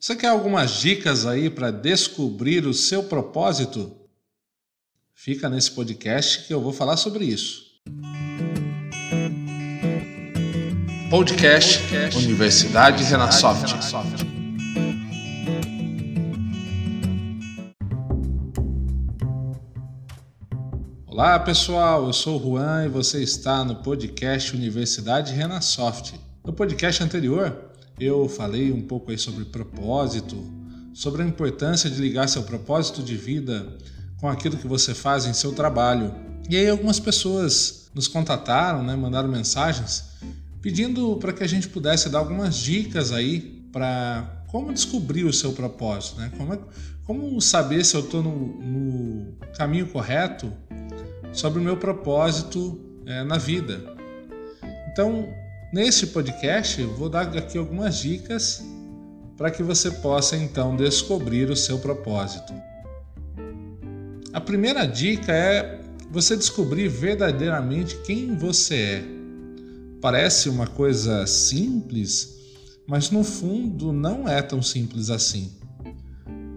Você quer algumas dicas aí para descobrir o seu propósito? Fica nesse podcast que eu vou falar sobre isso. Podcast Universidade Renasoft. Olá pessoal, eu sou o Juan e você está no podcast Universidade Renasoft. No podcast anterior, eu falei um pouco aí sobre propósito, sobre a importância de ligar seu propósito de vida com aquilo que você faz em seu trabalho. E aí algumas pessoas nos contataram, né, mandaram mensagens pedindo para que a gente pudesse dar algumas dicas aí para como descobrir o seu propósito, né? Como, é, como saber se eu estou no, no, caminho correto sobre o meu propósito é, na vida. Então, Neste podcast, vou dar aqui algumas dicas para que você possa então descobrir o seu propósito. A primeira dica é você descobrir verdadeiramente quem você é. Parece uma coisa simples, mas no fundo não é tão simples assim.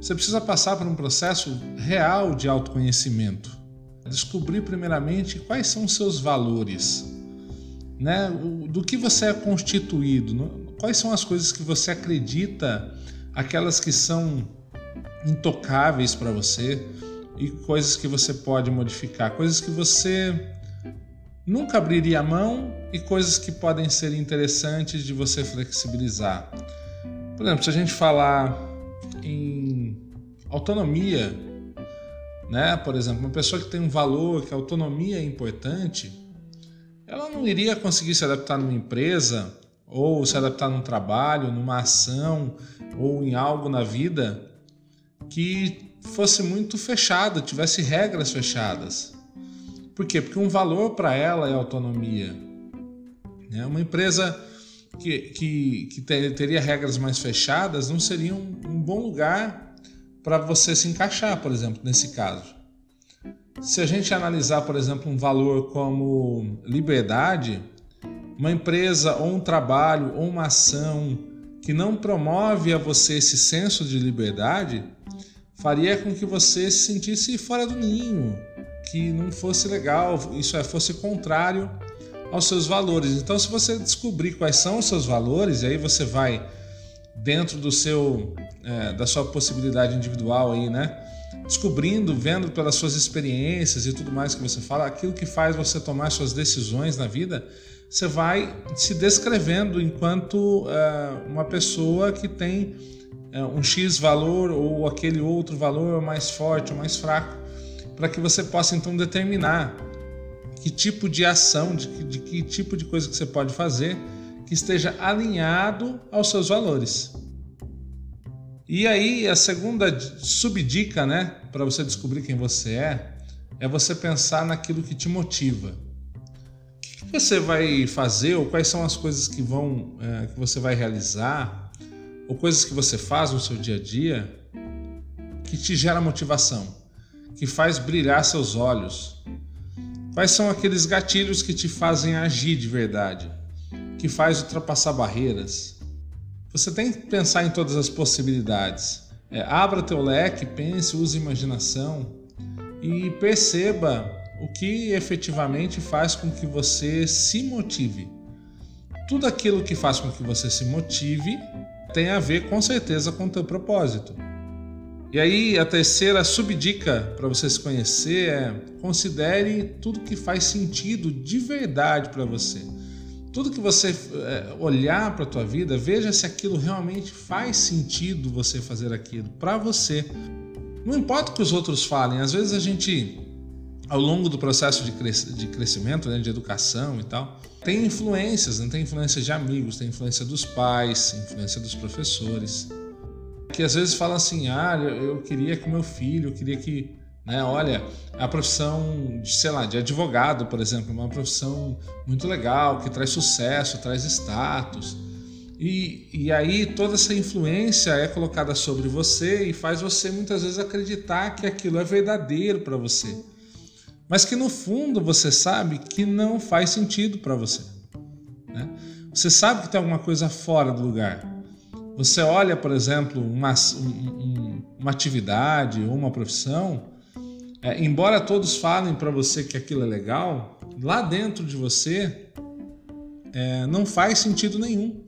Você precisa passar por um processo real de autoconhecimento. Descobrir primeiramente quais são os seus valores né? Do que você é constituído, quais são as coisas que você acredita, aquelas que são intocáveis para você e coisas que você pode modificar, coisas que você nunca abriria a mão e coisas que podem ser interessantes de você flexibilizar. Por exemplo, se a gente falar em autonomia, né? Por exemplo, uma pessoa que tem um valor, que a autonomia é importante, ela não iria conseguir se adaptar numa empresa, ou se adaptar num trabalho, numa ação, ou em algo na vida que fosse muito fechado, tivesse regras fechadas. Por quê? Porque um valor para ela é autonomia. Né? Uma empresa que, que, que teria regras mais fechadas não seria um, um bom lugar para você se encaixar, por exemplo, nesse caso. Se a gente analisar, por exemplo, um valor como liberdade, uma empresa ou um trabalho ou uma ação que não promove a você esse senso de liberdade, faria com que você se sentisse fora do ninho, que não fosse legal, isso é, fosse contrário aos seus valores. Então, se você descobrir quais são os seus valores, e aí você vai dentro do seu, é, da sua possibilidade individual aí, né? Descobrindo, vendo pelas suas experiências e tudo mais que você fala, aquilo que faz você tomar suas decisões na vida, você vai se descrevendo enquanto uh, uma pessoa que tem uh, um X valor ou aquele outro valor mais forte ou mais fraco, para que você possa então determinar que tipo de ação, de que, de que tipo de coisa que você pode fazer que esteja alinhado aos seus valores. E aí, a segunda subdica, né, para você descobrir quem você é, é você pensar naquilo que te motiva. O que você vai fazer, ou quais são as coisas que vão, é, que você vai realizar, ou coisas que você faz no seu dia a dia, que te gera motivação, que faz brilhar seus olhos. Quais são aqueles gatilhos que te fazem agir de verdade, que faz ultrapassar barreiras, você tem que pensar em todas as possibilidades. É, abra teu leque, pense, use imaginação e perceba o que efetivamente faz com que você se motive. Tudo aquilo que faz com que você se motive tem a ver com certeza com o teu propósito. E aí a terceira subdica para você se conhecer é considere tudo que faz sentido de verdade para você. Tudo que você é, olhar para a tua vida, veja se aquilo realmente faz sentido você fazer aquilo para você. Não importa o que os outros falem, às vezes a gente, ao longo do processo de, de crescimento, né, de educação e tal, tem influências, né? tem influência de amigos, tem influência dos pais, influência dos professores, que às vezes falam assim: ah, eu queria que meu filho, eu queria que né? Olha, a profissão, sei lá, de advogado, por exemplo, é uma profissão muito legal, que traz sucesso, traz status. E, e aí toda essa influência é colocada sobre você e faz você muitas vezes acreditar que aquilo é verdadeiro para você. Mas que no fundo você sabe que não faz sentido para você. Né? Você sabe que tem alguma coisa fora do lugar. Você olha, por exemplo, uma, um, uma atividade ou uma profissão, é, embora todos falem para você que aquilo é legal, lá dentro de você é, não faz sentido nenhum.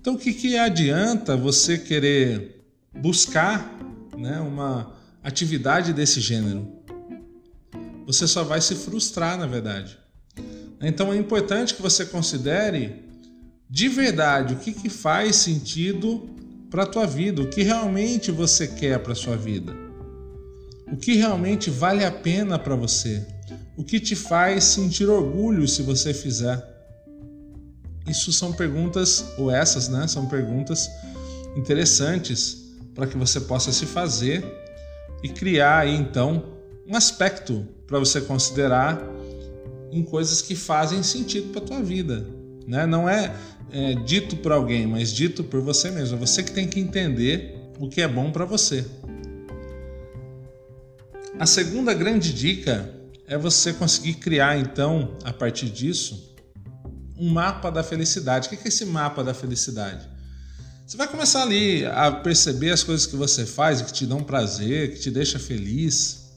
Então, o que, que adianta você querer buscar né, uma atividade desse gênero? Você só vai se frustrar, na verdade. Então, é importante que você considere de verdade o que, que faz sentido para a tua vida, o que realmente você quer para a sua vida, o que realmente vale a pena para você, o que te faz sentir orgulho se você fizer. Isso são perguntas, ou essas, né? São perguntas interessantes para que você possa se fazer e criar aí então um aspecto para você considerar em coisas que fazem sentido para tua vida, né? Não é é, dito por alguém, mas dito por você mesmo. É você que tem que entender o que é bom para você. A segunda grande dica é você conseguir criar, então, a partir disso, um mapa da felicidade. O que é esse mapa da felicidade? Você vai começar ali a perceber as coisas que você faz que te dão prazer, que te deixa feliz.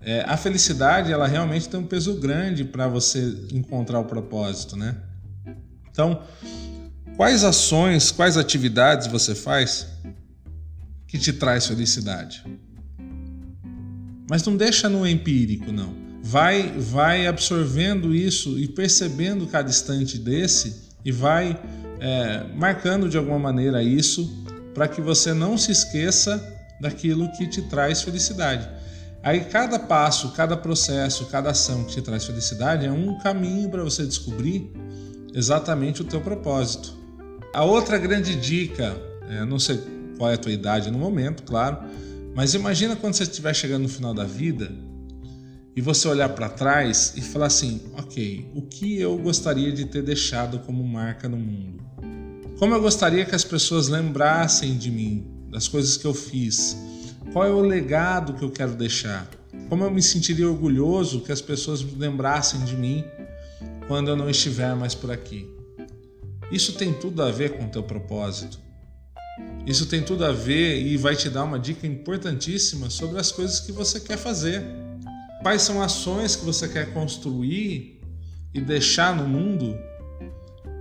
É, a felicidade, ela realmente tem um peso grande para você encontrar o propósito, né? Então, quais ações, quais atividades você faz que te traz felicidade? Mas não deixa no empírico, não. Vai, vai absorvendo isso e percebendo cada instante desse e vai é, marcando de alguma maneira isso para que você não se esqueça daquilo que te traz felicidade. Aí cada passo, cada processo, cada ação que te traz felicidade é um caminho para você descobrir exatamente o teu propósito. A outra grande dica, é, não sei qual é a tua idade no momento, claro, mas imagina quando você estiver chegando no final da vida e você olhar para trás e falar assim: ok, o que eu gostaria de ter deixado como marca no mundo? Como eu gostaria que as pessoas lembrassem de mim, das coisas que eu fiz? Qual é o legado que eu quero deixar? Como eu me sentiria orgulhoso que as pessoas lembrassem de mim quando eu não estiver mais por aqui. Isso tem tudo a ver com o teu propósito. Isso tem tudo a ver e vai te dar uma dica importantíssima sobre as coisas que você quer fazer. Quais são ações que você quer construir e deixar no mundo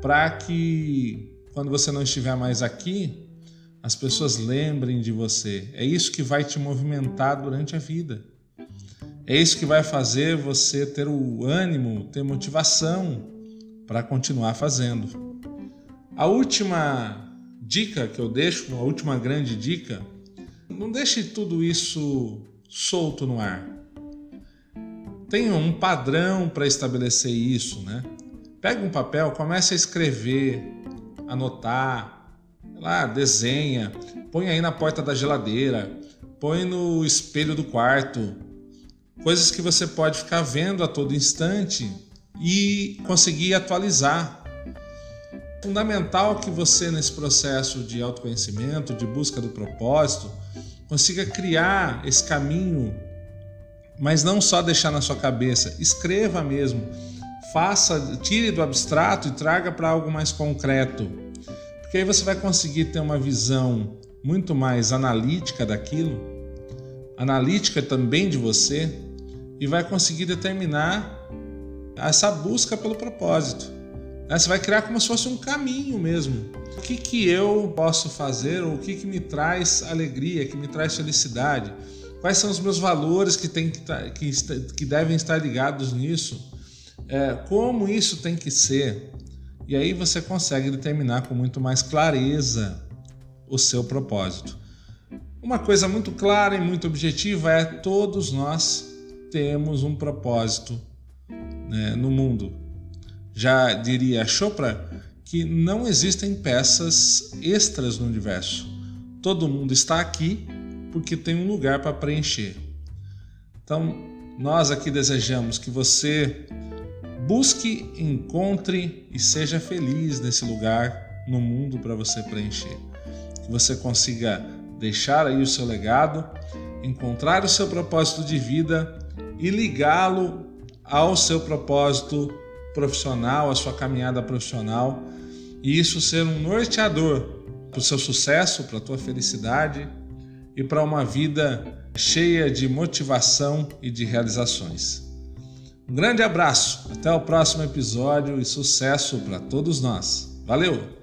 para que quando você não estiver mais aqui, as pessoas lembrem de você. É isso que vai te movimentar durante a vida. É isso que vai fazer você ter o ânimo, ter motivação para continuar fazendo. A última dica que eu deixo, a última grande dica, não deixe tudo isso solto no ar. Tenha um padrão para estabelecer isso, né? Pega um papel, comece a escrever, anotar, lá, desenha, põe aí na porta da geladeira, põe no espelho do quarto, coisas que você pode ficar vendo a todo instante e conseguir atualizar. Fundamental que você, nesse processo de autoconhecimento, de busca do propósito, consiga criar esse caminho, mas não só deixar na sua cabeça, escreva mesmo, faça, tire do abstrato e traga para algo mais concreto. Porque aí você vai conseguir ter uma visão muito mais analítica daquilo, analítica também de você, e vai conseguir determinar essa busca pelo propósito. Né? Você vai criar como se fosse um caminho mesmo. O que, que eu posso fazer ou o que, que me traz alegria, que me traz felicidade? Quais são os meus valores que, tem que, tá, que, que devem estar ligados nisso? É, como isso tem que ser? E aí você consegue determinar com muito mais clareza o seu propósito. Uma coisa muito clara e muito objetiva é todos nós temos um propósito né, no mundo. Já diria Chopra que não existem peças extras no universo. Todo mundo está aqui porque tem um lugar para preencher. Então, nós aqui desejamos que você busque, encontre e seja feliz nesse lugar no mundo para você preencher. Que você consiga deixar aí o seu legado, encontrar o seu propósito de vida e ligá-lo ao seu propósito profissional, à sua caminhada profissional e isso ser um norteador para o seu sucesso, para a tua felicidade e para uma vida cheia de motivação e de realizações. Um grande abraço, até o próximo episódio e sucesso para todos nós. Valeu!